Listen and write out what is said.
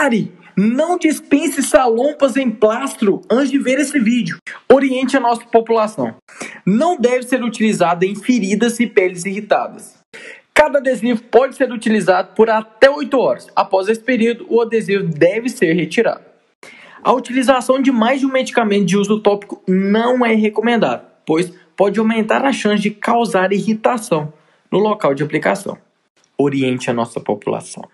Pare! Não dispense salompas em plastro antes de ver esse vídeo. Oriente a nossa população. Não deve ser utilizado em feridas e peles irritadas. Cada adesivo pode ser utilizado por até 8 horas. Após esse período, o adesivo deve ser retirado. A utilização de mais de um medicamento de uso tópico não é recomendada, pois pode aumentar a chance de causar irritação no local de aplicação. Oriente a nossa população.